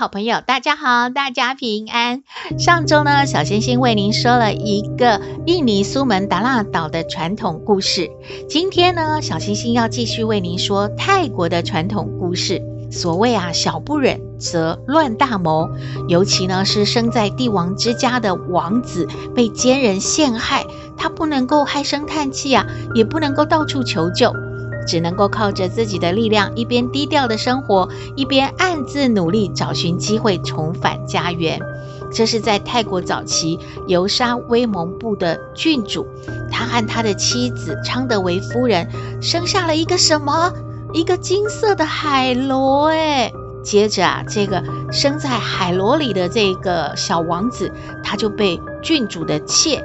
好朋友，大家好，大家平安。上周呢，小星星为您说了一个印尼苏门答腊岛的传统故事。今天呢，小星星要继续为您说泰国的传统故事。所谓啊，小不忍则乱大谋。尤其呢，是生在帝王之家的王子被奸人陷害，他不能够唉声叹气啊，也不能够到处求救。只能够靠着自己的力量，一边低调的生活，一边暗自努力找寻机会重返家园。这是在泰国早期游沙威蒙布的郡主，他和他的妻子昌德维夫人生下了一个什么？一个金色的海螺。哎，接着啊，这个生在海螺里的这个小王子，他就被郡主的妾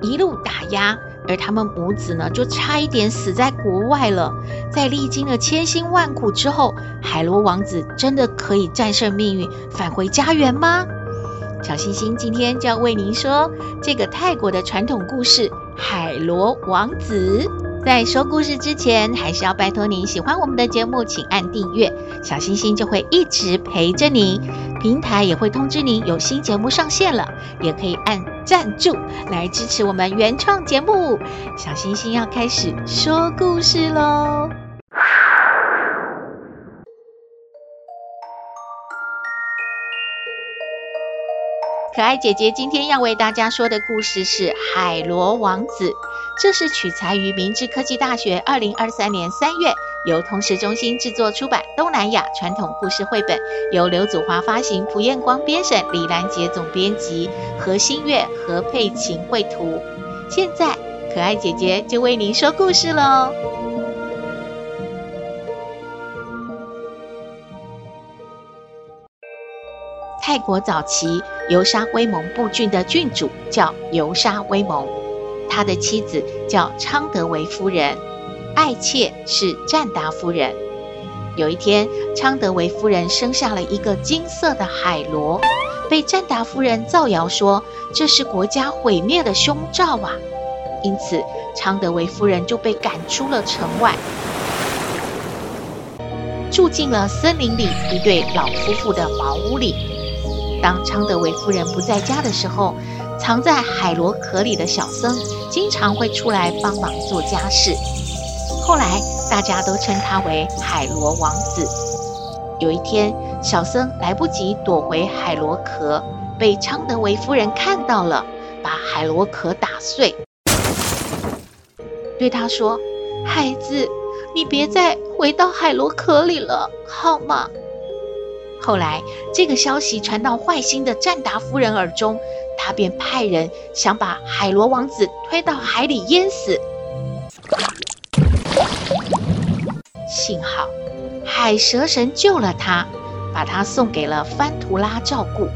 一路打压。而他们母子呢，就差一点死在国外了。在历经了千辛万苦之后，海螺王子真的可以战胜命运，返回家园吗？小星星今天就要为您说这个泰国的传统故事《海螺王子》。在说故事之前，还是要拜托您喜欢我们的节目，请按订阅，小星星就会一直陪着您。平台也会通知您有新节目上线了，也可以按赞助来支持我们原创节目。小星星要开始说故事喽！可爱姐姐今天要为大家说的故事是《海螺王子》。这是取材于明治科技大学二零二三年三月由通识中心制作出版东南亚传统故事绘本，由刘祖华发行，蒲彦光编审，李兰杰总编辑，何新月、何佩琴绘图。现在，可爱姐姐就为您说故事喽。泰国早期尤沙威蒙布郡的郡主叫尤沙威蒙。他的妻子叫昌德维夫人，爱妾是赞达夫人。有一天，昌德维夫人生下了一个金色的海螺，被赞达夫人造谣说这是国家毁灭的凶兆啊！因此，昌德维夫人就被赶出了城外，住进了森林里一对老夫妇的茅屋里。当昌德维夫人不在家的时候，藏在海螺壳里的小僧经常会出来帮忙做家事。后来大家都称他为海螺王子。有一天，小僧来不及躲回海螺壳，被昌德维夫人看到了，把海螺壳打碎，对他说：“孩子，你别再回到海螺壳里了，好吗？”后来，这个消息传到坏心的赞达夫人耳中。他便派人想把海螺王子推到海里淹死。幸好海蛇神救了他，把他送给了番图拉照顾。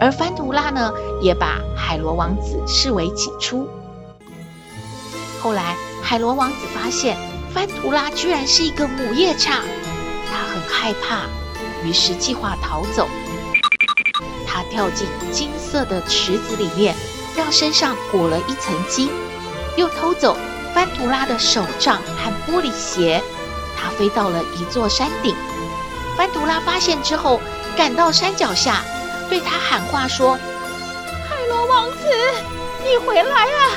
而番图拉呢，也把海螺王子视为己出。后来海螺王子发现番图拉居然是一个母夜叉，他很害怕，于是计划逃走。他跳进金色的池子里面，让身上裹了一层金，又偷走番图拉的手杖和玻璃鞋。他飞到了一座山顶，班图拉发现之后，赶到山脚下，对他喊话说：“海螺王子，你回来啊！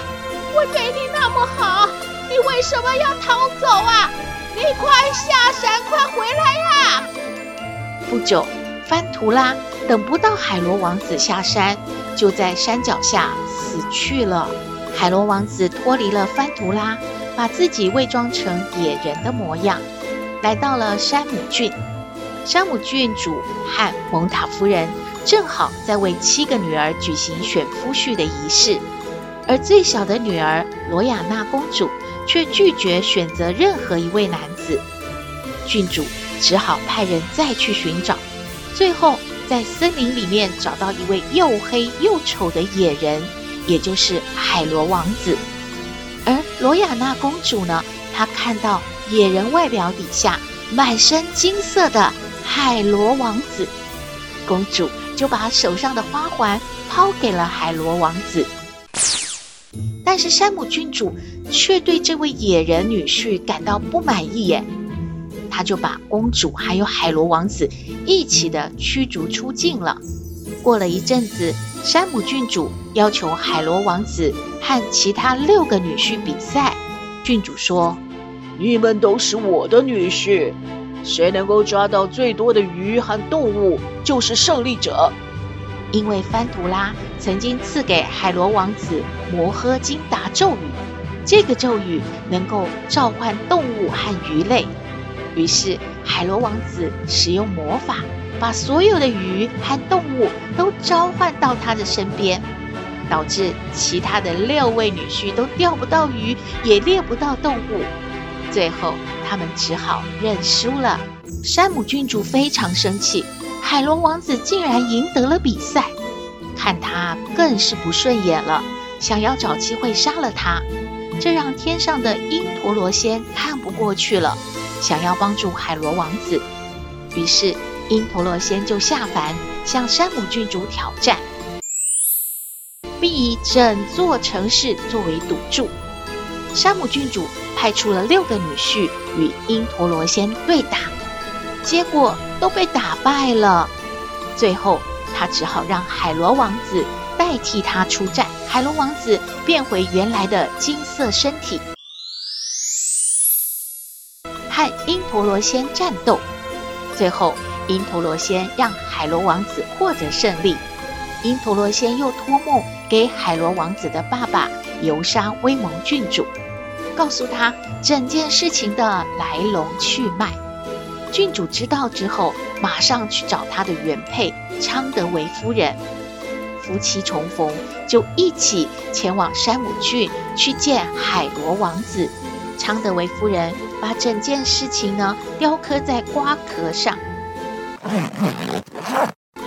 我对你那么好，你为什么要逃走啊？你快下山，快回来呀！”不久，班图拉。等不到海螺王子下山，就在山脚下死去了。海螺王子脱离了班图拉，把自己伪装成野人的模样，来到了山姆郡。山姆郡主和蒙塔夫人正好在为七个女儿举行选夫婿的仪式，而最小的女儿罗亚娜公主却拒绝选择任何一位男子。郡主只好派人再去寻找，最后。在森林里面找到一位又黑又丑的野人，也就是海螺王子。罗亚娜公主呢，她看到野人外表底下满身金色的海螺王子，公主就把手上的花环抛给了海螺王子。但是山姆郡主却对这位野人女婿感到不满意耶，他就把公主还有海螺王子一起的驱逐出境了。过了一阵子，山姆郡主要求海螺王子和其他六个女婿比赛。郡主说：“你们都是我的女婿，谁能够抓到最多的鱼和动物，就是胜利者。”因为番图拉曾经赐给海螺王子摩诃金达咒语，这个咒语能够召唤动物和鱼类。于是海螺王子使用魔法，把所有的鱼和动物都召唤到他的身边，导致其他的六位女婿都钓不到鱼，也猎不到动物。最后他们只好认输了。山姆郡主非常生气。海螺王子竟然赢得了比赛，看他更是不顺眼了，想要找机会杀了他。这让天上的因陀罗仙看不过去了，想要帮助海螺王子。于是因陀罗仙就下凡向山姆郡主挑战，并以整座城市作为赌注。山姆郡主派出了六个女婿与因陀罗仙对打。结果都被打败了，最后他只好让海螺王子代替他出战。海螺王子变回原来的金色身体，和因陀罗仙战斗。最后，因陀罗仙让海螺王子获得胜利。因陀罗仙又托梦给海螺王子的爸爸游沙威蒙郡主，告诉他整件事情的来龙去脉。郡主知道之后，马上去找他的原配昌德维夫人，夫妻重逢，就一起前往山姆郡去见海螺王子。昌德维夫人把整件事情呢雕刻在瓜壳上。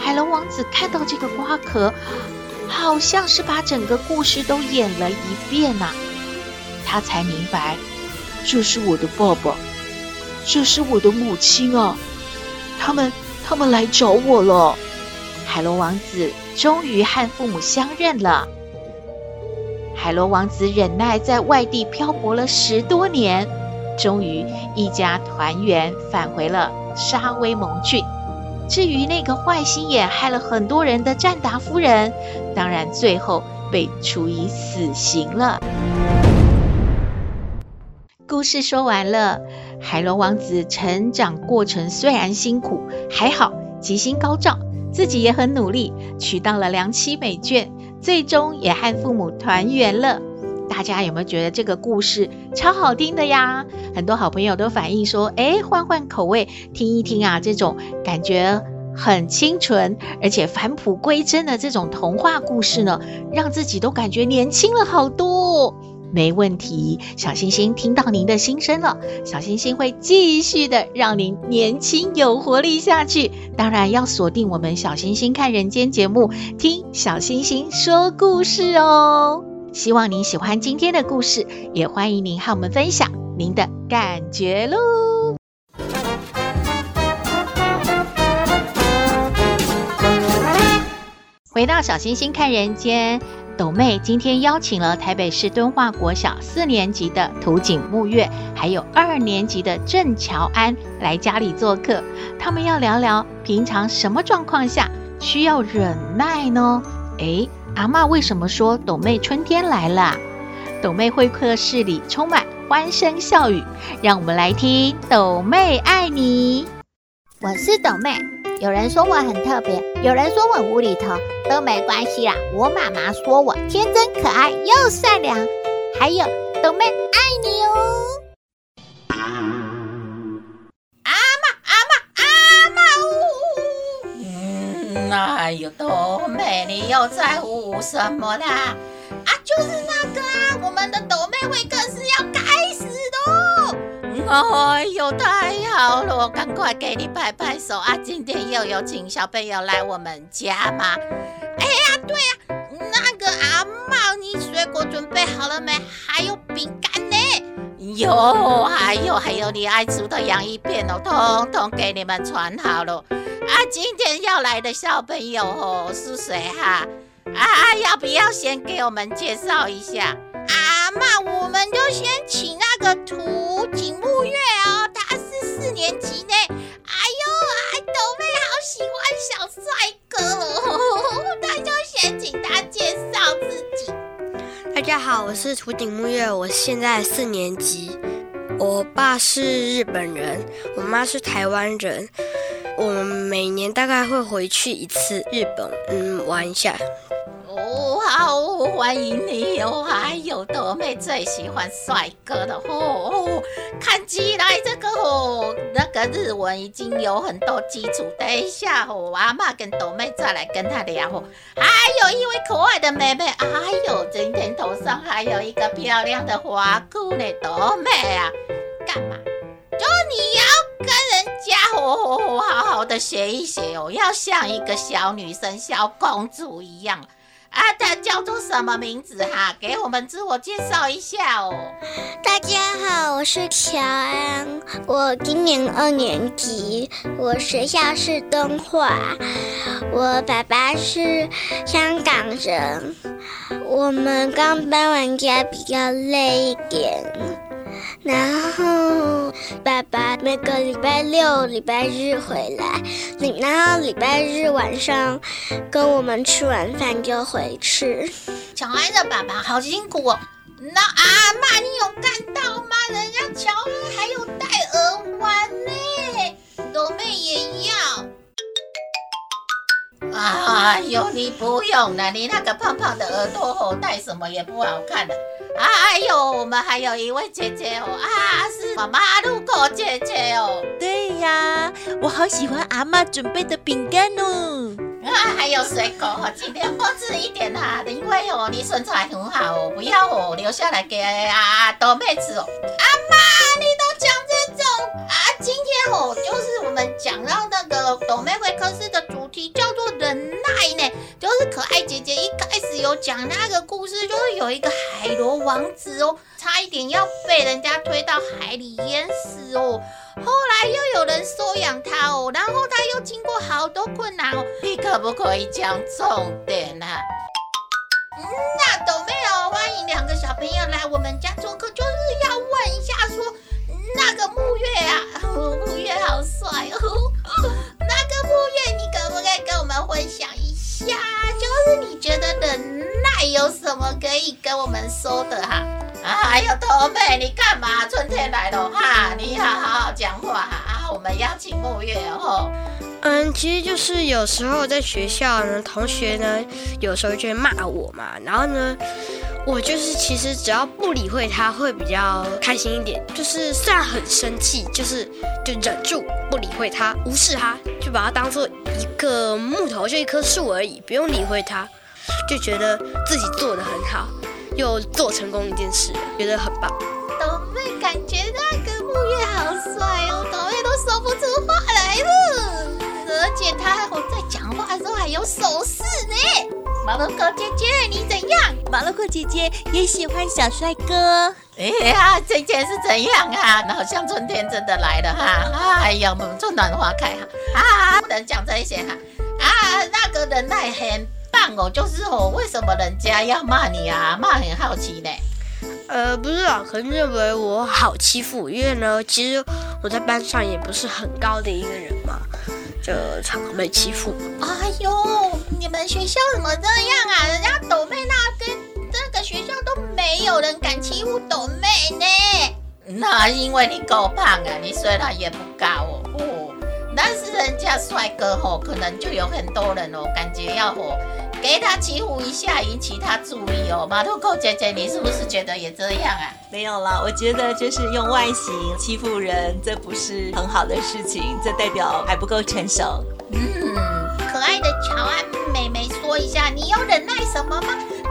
海龙王子看到这个瓜壳，好像是把整个故事都演了一遍呐、他才明白，这是我的爸爸。这是我的母亲啊，他们他们来找我了。海螺王子终于和父母相认了。海螺王子忍耐在外地漂泊了十多年，终于一家团圆返回了沙威蒙郡。至于那个坏心眼害了很多人的占达夫人，当然最后被处以死刑了。故事说完了。海螺王子成长过程虽然辛苦，还好吉星高照，自己也很努力，娶到了良妻美眷，最终也和父母团圆了。大家有没有觉得这个故事超好听的呀？很多好朋友都反映说，诶，换换口味听一听啊，这种感觉很清纯，而且返璞归真的这种童话故事呢，让自己都感觉年轻了好多。没问题，小星星听到您的心声了，小星星会继续的让您年轻有活力下去。当然要锁定我们小星星看人间节目，听小星星说故事哦。希望您喜欢今天的故事，也欢迎您和我们分享您的感觉喽。回到小星星看人间。斗妹今天邀请了台北市敦化国小四年级的土井木月，还有二年级的郑乔安来家里做客。他们要聊聊平常什么状况下需要忍耐呢？诶，阿嬷为什么说斗妹春天来了？斗妹会客室里充满欢声笑语，让我们来听斗妹爱你。我是斗妹。有人说我很特别，有人说我无厘头，都没关系啦。我妈妈说我天真可爱又善良，还有斗妹爱你哦。哎呦，斗妹，你又在乎什么啦？啊，就是那个啊，我们的斗妹会客室要开始的。哎呦，太好好了，赶快给你拍拍手啊！今天又有请小朋友来我们家吗？哎呀，对呀，那个阿茂，你水果准备好了没？还有？有，还有还有你爱吃的洋芋片哦，通通给你们传好了。啊，今天要来的小朋友哦是谁哈？啊，要不要先给我们介绍一下？阿嬷，我们就先请那个土井木月哦，他是四年级呢。哎呦，哎，斗妹好喜欢小帅哥哦，那就先请他介绍。大家好，我是土井木月，我现在四年级。我爸是日本人，我妈是台湾人。我们每年大概会回去一次日本，嗯，玩一下。哦，好，欢迎你哦！还有斗妹最喜欢帅哥的哦，看起来这个哦，那个日文已经有很多基础。等一下哦，阿妈跟斗妹再来跟他聊哦。还有一位可爱的妹妹，哎呦，今天头上还有一个漂亮的花箍呢，斗妹啊，干嘛？就你要跟人家哦，好好的学一学哦，要像一个小女生、小公主一样。啊，他叫做什么名字哈？给我们自我介绍一下哦。大家好，我是乔安，我今年二年级，我学校是敦化，我爸爸是香港人，我们刚搬完家，比较累一点。然后爸爸每个礼拜六、礼拜日回来，然后礼拜日晚上跟我们吃完饭就回去。乔安的爸爸好辛苦哦。那阿妈，你有看到吗？人家乔安还有戴耳环呢，斗妹也要。哎呦，你不用了，你那个胖胖的耳朵吼戴什么也不好看的。哎呦，我们还有一位姐姐哦，啊，是马路口姐姐哦。对呀，我好喜欢阿妈准备的饼干哦。啊，还有水果哦，尽量多吃一点啊，因为哦，你身材很好哦，不要哦留下来给啊斗妹吃哦。阿妈，你都讲这种啊？今天哦，就是我们讲到那个斗妹会可爱姐姐一开始有讲那个故事，就是有一个海螺王子哦，差一点要被人家推到海里淹死哦，后来又有人收养他哦，然后他又经过好多困难哦，你可不可以讲重点呢？那斗妹哦，欢迎两个小朋友来我们家做客，就是要问一下说。那个木月啊，木月好帅哦！那个木月，你可不可以跟我们分享一呀？就是你觉得忍耐有什么可以跟我们说的哈？啊，还有驼妹，你干嘛？春天来了哈，你好好好讲话啊！我们邀请木月哦。嗯，其实就是有时候在学校呢，同学呢，有时候就会骂我嘛，然后呢。我就是，其实只要不理会他，会比较开心一点。就是虽然很生气，就是就忍住不理会他，无视他，就把他当做一个木头，就一棵树而已，不用理会他，就觉得自己做得很好，又做成功一件事，觉得很棒。斗妹感觉那个木月好帅哦，斗妹都说不出话来了，而且他还在讲话的时候还有手势呢。马路口姐姐，你怎样？马路口姐姐也喜欢小帅哥。哎呀，今天是怎样啊？好像春天真的来了哈！哎呀，我们春暖花开哈！啊，不能讲这一些哈！啊，那个人还很棒哦，就是哦，为什么人家要骂你啊？骂很好奇呢。呃，不是啊，可能认为我好欺负，因为呢，其实我在班上也不是很高的一个人嘛。就常常被欺负。哎呦，你们学校怎么这样啊？人家抖妹那边这个学校都没有人敢欺负抖妹呢。那因为你够胖啊，你虽然也不高哦，哦，但是人家帅哥吼，可能就有很多人哦，感觉要吼。给他欺负一下，引起他注意哦。马路口姐姐，你是不是觉得也这样啊？没有啦，我觉得就是用外形欺负人，这不是很好的事情，这代表还不够成熟。嗯，可可爱的乔安妹妹说一下，你有忍耐什么吗？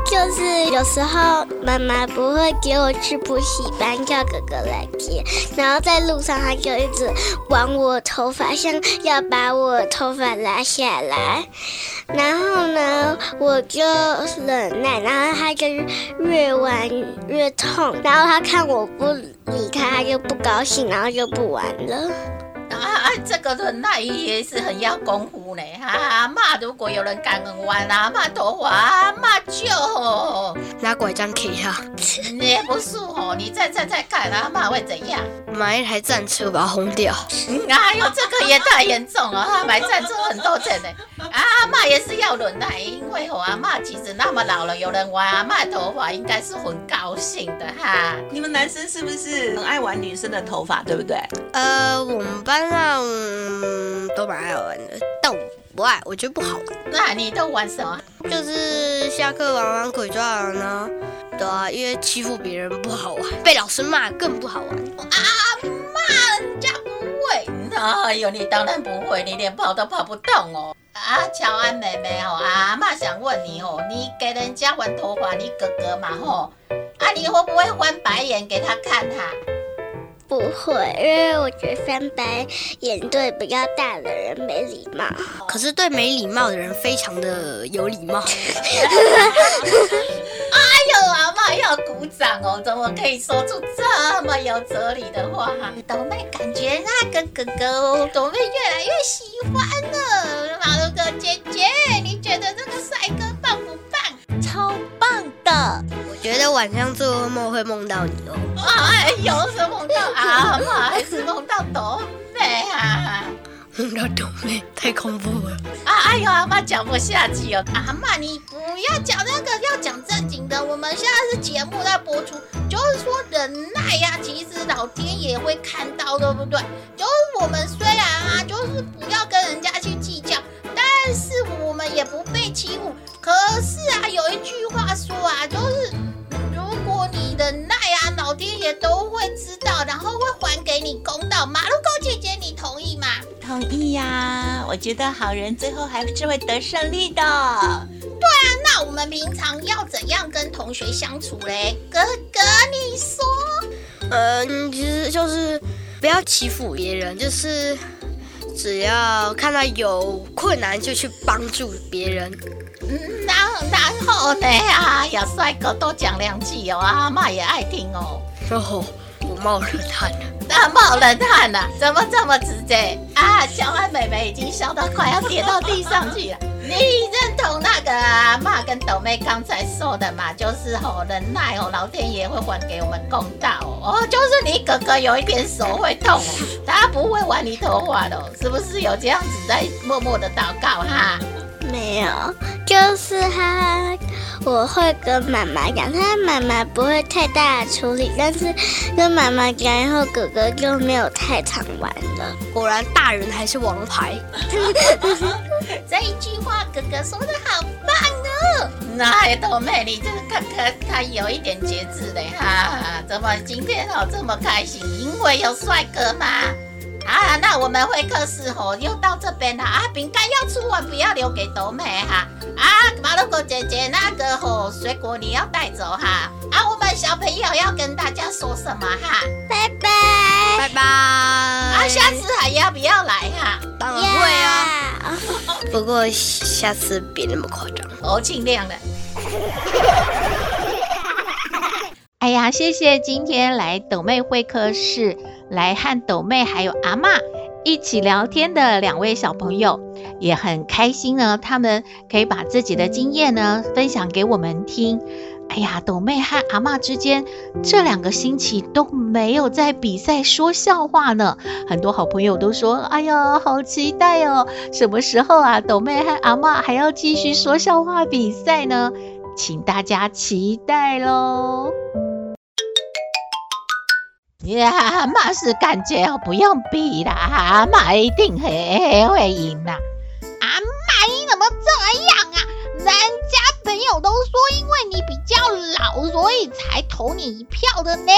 就是有时候妈妈不会给我去补习班，叫哥哥来接，然后在路上他就一直玩我头发，像要把我头发拉下来。然后呢，我就忍耐，然后他就越玩越痛，然后他看我不离开，他就不高兴，然后就不玩了。啊，这个忍耐也是很要功夫呢。哈、啊，阿嬷，如果有人敢玩阿嬷头发，阿嬷就拿拐杖给他。也不是哦，你再再再看，阿妈会怎样？买一台战车把它轰掉。哎呦，这个也太严重了哈！买战车很多钱呢。阿妈也是要忍耐，因为哦，阿妈其实那么老了，有人玩阿妈头发，应该是很高兴的哈。你们男生是不是很爱玩女生的头发，对不对？呃，我们班上、嗯、都蛮爱玩的，但我不爱，我觉得不好玩。那你都玩什么？就是下课玩玩鬼抓人呢。对啊，因为欺负别人不好玩，被老师骂更不好玩。啊，骂人家不会？哎呦，你当然不会，你连跑都跑不动哦。啊，乔安妹妹哦，阿妈想问你哦，你给人家玩头发，你哥哥嘛吼，啊，你会不会翻白眼给他看哈？不会，因为我觉得翻白眼对比较大的人没礼貌，可是对没礼貌的人非常的有礼貌。哎呦，阿嬷要鼓掌哦！怎么可以说出这么有哲理的话？斗妹感觉那个哥哥，斗妹越来越喜欢了。马路哥姐姐，你觉得这个帅哥棒不棒？超棒的！我觉得晚上做噩梦会梦到你哦。哎呦，是梦到阿妈，还是梦到斗妹啊？梦到斗妹，太恐怖了。啊，哎呦，阿妈讲不下去哦。阿妈，你不要讲那个，要讲正经的。我们现在是节目在播出，就是说忍耐呀，其实老天也会看到，对不对？就是我们虽然啊，就是不要跟人家去计较，但是我们也不被欺负。可是啊，有一句呀、啊，我觉得好人最后还是会得胜利的。对啊，那我们平常要怎样跟同学相处嘞？哥哥，你说？嗯，其实就是不要欺负别人，就是只要看到有困难就去帮助别人。嗯，然后然后呢？啊呀，帅哥多讲两句哦，阿妈也爱听哦。哦，我冒冷汗了。那冒冷汗了？怎么这么直接？啊，小安妹妹已经笑到快要跌到地上去了。你认同那个阿妈跟豆妹刚才说的嘛？就是吼忍耐哦，老天爷会还给我们公道哦。哦，就是你哥哥有一点手会痛哦，他不会玩你头发的哦，是不是有这样子在默默的祷告哈？没有，就是他，我会跟妈妈讲，他妈妈不会太大的处理，但是跟妈妈讲以后，哥哥就没有太常玩了。果然，大人还是王牌。这一句话，哥哥说的好棒哦！那斗妹，你这个看看他有一点节制的哈，怎么今天哦这么开心？因为有帅哥吗？啊，那我们会客室吼又到这边了啊！饼干要吃完，不要留给豆妹哈。啊，马路狗姐姐，那个吼水果你要带走哈。啊，我们小朋友要跟大家说什么哈？拜拜，拜拜。啊，下次还要不要来哈？当然会啊，不过下次别那么夸张。哦，尽量的。哎呀，谢谢今天来斗妹会客室。来和斗妹还有阿嬷一起聊天的两位小朋友也很开心呢，他们可以把自己的经验呢分享给我们听。哎呀，斗妹和阿嬷之间这两个星期都没有在比赛说笑话呢，很多好朋友都说：“哎呀，好期待哦，什么时候啊，斗妹和阿嬷还要继续说笑话比赛呢？”请大家期待喽。呀，阿嬷是感觉哦，不用比啦，阿嬷一定很会赢啦。阿嬷，你怎么这样啊？人家朋友都说，因为你比较老，所以才投你一票的呢。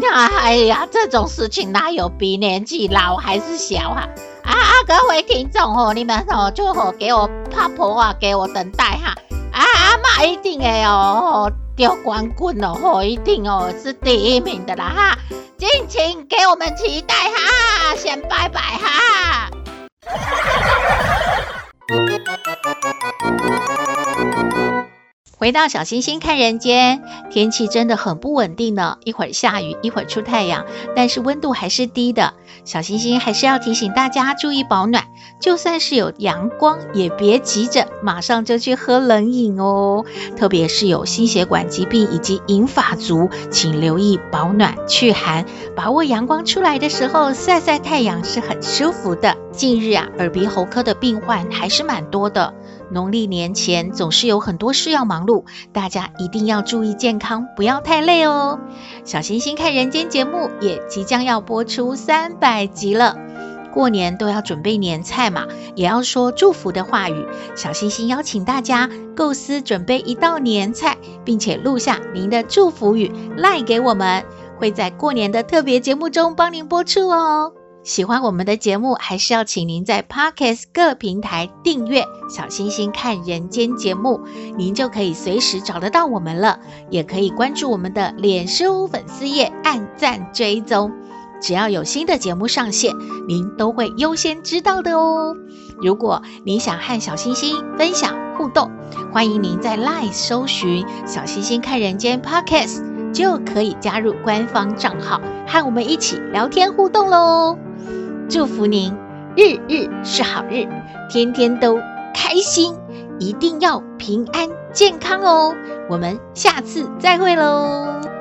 那哎呀，这种事情哪有比年纪老还是小？啊啊，各位听众哦，你们哦就给我趴婆啊，给我等待哈。啊，阿妈一定会哦，得冠军哦，一定哦是第一名的啦哈！敬请给我们期待哈，先拜拜哈。回到小星星看人间，天气真的很不稳定呢，一会儿下雨，一会儿出太阳，但是温度还是低的。小星星还是要提醒大家注意保暖，就算是有阳光，也别急着马上就去喝冷饮哦。特别是有心血管疾病以及银发族，请留意保暖驱寒，把握阳光出来的时候晒晒太阳是很舒服的。近日啊，耳鼻喉科的病患还是蛮多的。农历年前总是有很多事要忙碌，大家一定要注意健康，不要太累哦。小星星看人间节目也即将要播出三百集了，过年都要准备年菜嘛，也要说祝福的话语。小星星邀请大家构思准备一道年菜，并且录下您的祝福语，赖给我们，会在过年的特别节目中帮您播出哦。喜欢我们的节目，还是要请您在 Podcast 各平台订阅“小星星看人间”节目，您就可以随时找得到我们了。也可以关注我们的脸书粉丝页，按赞追踪，只要有新的节目上线，您都会优先知道的哦。如果您想和小星星分享互动，欢迎您在 Line 搜寻“小星星看人间 Podcast”，就可以加入官方账号，和我们一起聊天互动喽。祝福您日日是好日，天天都开心，一定要平安健康哦！我们下次再会喽。